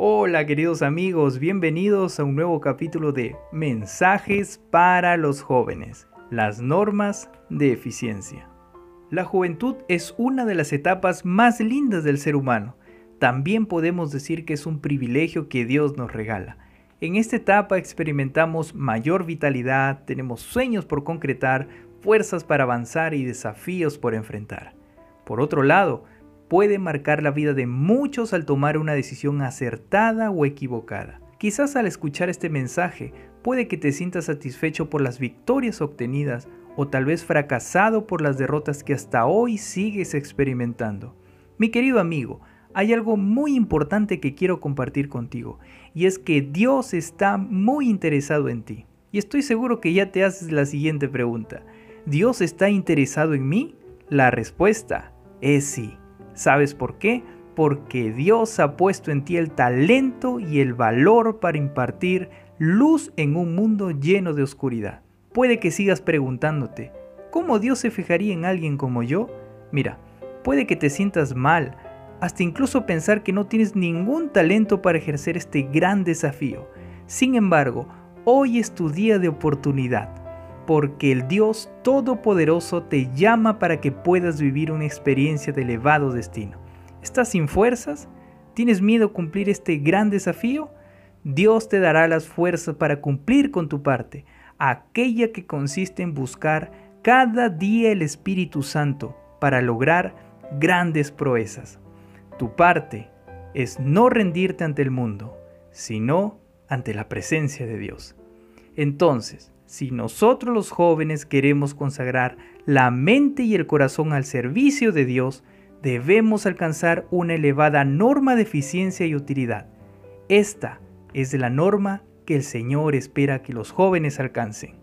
Hola queridos amigos, bienvenidos a un nuevo capítulo de Mensajes para los jóvenes, las normas de eficiencia. La juventud es una de las etapas más lindas del ser humano. También podemos decir que es un privilegio que Dios nos regala. En esta etapa experimentamos mayor vitalidad, tenemos sueños por concretar, fuerzas para avanzar y desafíos por enfrentar. Por otro lado, puede marcar la vida de muchos al tomar una decisión acertada o equivocada. Quizás al escuchar este mensaje puede que te sientas satisfecho por las victorias obtenidas o tal vez fracasado por las derrotas que hasta hoy sigues experimentando. Mi querido amigo, hay algo muy importante que quiero compartir contigo y es que Dios está muy interesado en ti. Y estoy seguro que ya te haces la siguiente pregunta. ¿Dios está interesado en mí? La respuesta es sí. ¿Sabes por qué? Porque Dios ha puesto en ti el talento y el valor para impartir luz en un mundo lleno de oscuridad. Puede que sigas preguntándote, ¿cómo Dios se fijaría en alguien como yo? Mira, puede que te sientas mal, hasta incluso pensar que no tienes ningún talento para ejercer este gran desafío. Sin embargo, hoy es tu día de oportunidad, porque el Dios Todopoderoso te llama para que puedas vivir una experiencia de elevado destino. ¿Estás sin fuerzas? ¿Tienes miedo a cumplir este gran desafío? Dios te dará las fuerzas para cumplir con tu parte, aquella que consiste en buscar cada día el Espíritu Santo para lograr grandes proezas. Tu parte es no rendirte ante el mundo, sino ante la presencia de Dios. Entonces, si nosotros los jóvenes queremos consagrar la mente y el corazón al servicio de Dios, debemos alcanzar una elevada norma de eficiencia y utilidad. Esta es la norma que el Señor espera que los jóvenes alcancen.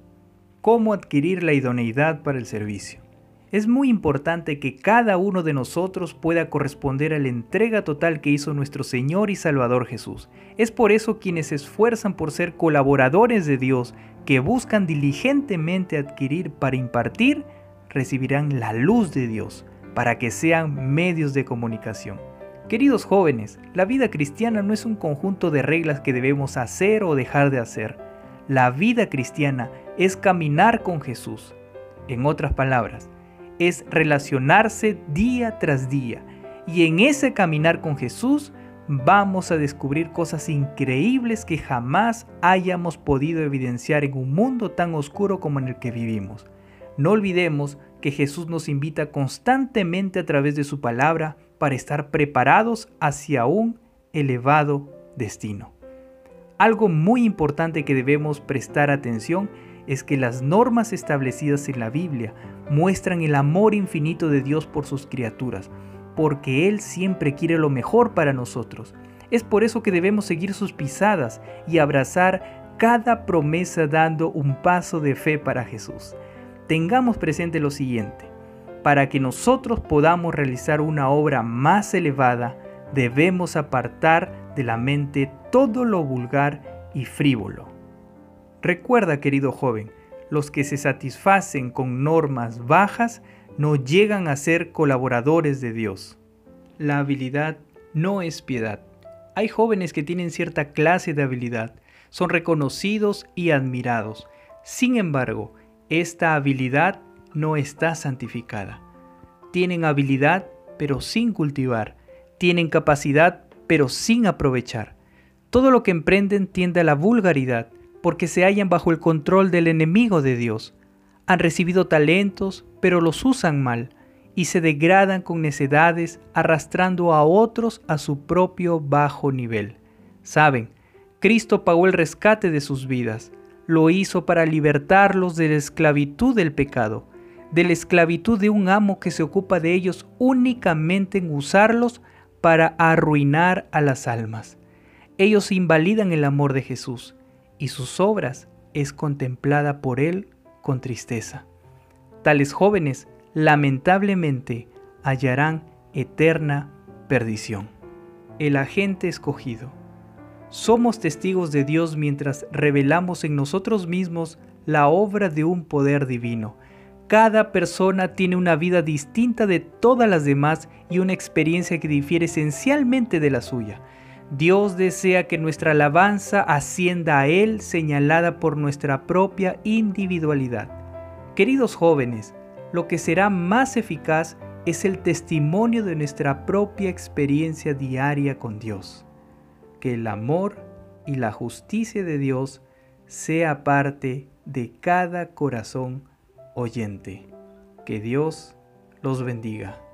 ¿Cómo adquirir la idoneidad para el servicio? Es muy importante que cada uno de nosotros pueda corresponder a la entrega total que hizo nuestro Señor y Salvador Jesús. Es por eso quienes se esfuerzan por ser colaboradores de Dios, que buscan diligentemente adquirir para impartir, recibirán la luz de Dios, para que sean medios de comunicación. Queridos jóvenes, la vida cristiana no es un conjunto de reglas que debemos hacer o dejar de hacer. La vida cristiana es caminar con Jesús. En otras palabras, es relacionarse día tras día. Y en ese caminar con Jesús vamos a descubrir cosas increíbles que jamás hayamos podido evidenciar en un mundo tan oscuro como en el que vivimos. No olvidemos que Jesús nos invita constantemente a través de su palabra para estar preparados hacia un elevado destino. Algo muy importante que debemos prestar atención es que las normas establecidas en la Biblia muestran el amor infinito de Dios por sus criaturas, porque Él siempre quiere lo mejor para nosotros. Es por eso que debemos seguir sus pisadas y abrazar cada promesa dando un paso de fe para Jesús. Tengamos presente lo siguiente, para que nosotros podamos realizar una obra más elevada, debemos apartar de la mente todo lo vulgar y frívolo. Recuerda, querido joven, los que se satisfacen con normas bajas no llegan a ser colaboradores de Dios. La habilidad no es piedad. Hay jóvenes que tienen cierta clase de habilidad, son reconocidos y admirados. Sin embargo, esta habilidad no está santificada. Tienen habilidad pero sin cultivar. Tienen capacidad pero sin aprovechar. Todo lo que emprenden tiende a la vulgaridad porque se hallan bajo el control del enemigo de Dios. Han recibido talentos, pero los usan mal, y se degradan con necedades, arrastrando a otros a su propio bajo nivel. Saben, Cristo pagó el rescate de sus vidas, lo hizo para libertarlos de la esclavitud del pecado, de la esclavitud de un amo que se ocupa de ellos únicamente en usarlos para arruinar a las almas. Ellos invalidan el amor de Jesús y sus obras es contemplada por él con tristeza. Tales jóvenes lamentablemente hallarán eterna perdición. El agente escogido. Somos testigos de Dios mientras revelamos en nosotros mismos la obra de un poder divino. Cada persona tiene una vida distinta de todas las demás y una experiencia que difiere esencialmente de la suya. Dios desea que nuestra alabanza ascienda a Él señalada por nuestra propia individualidad. Queridos jóvenes, lo que será más eficaz es el testimonio de nuestra propia experiencia diaria con Dios. Que el amor y la justicia de Dios sea parte de cada corazón oyente. Que Dios los bendiga.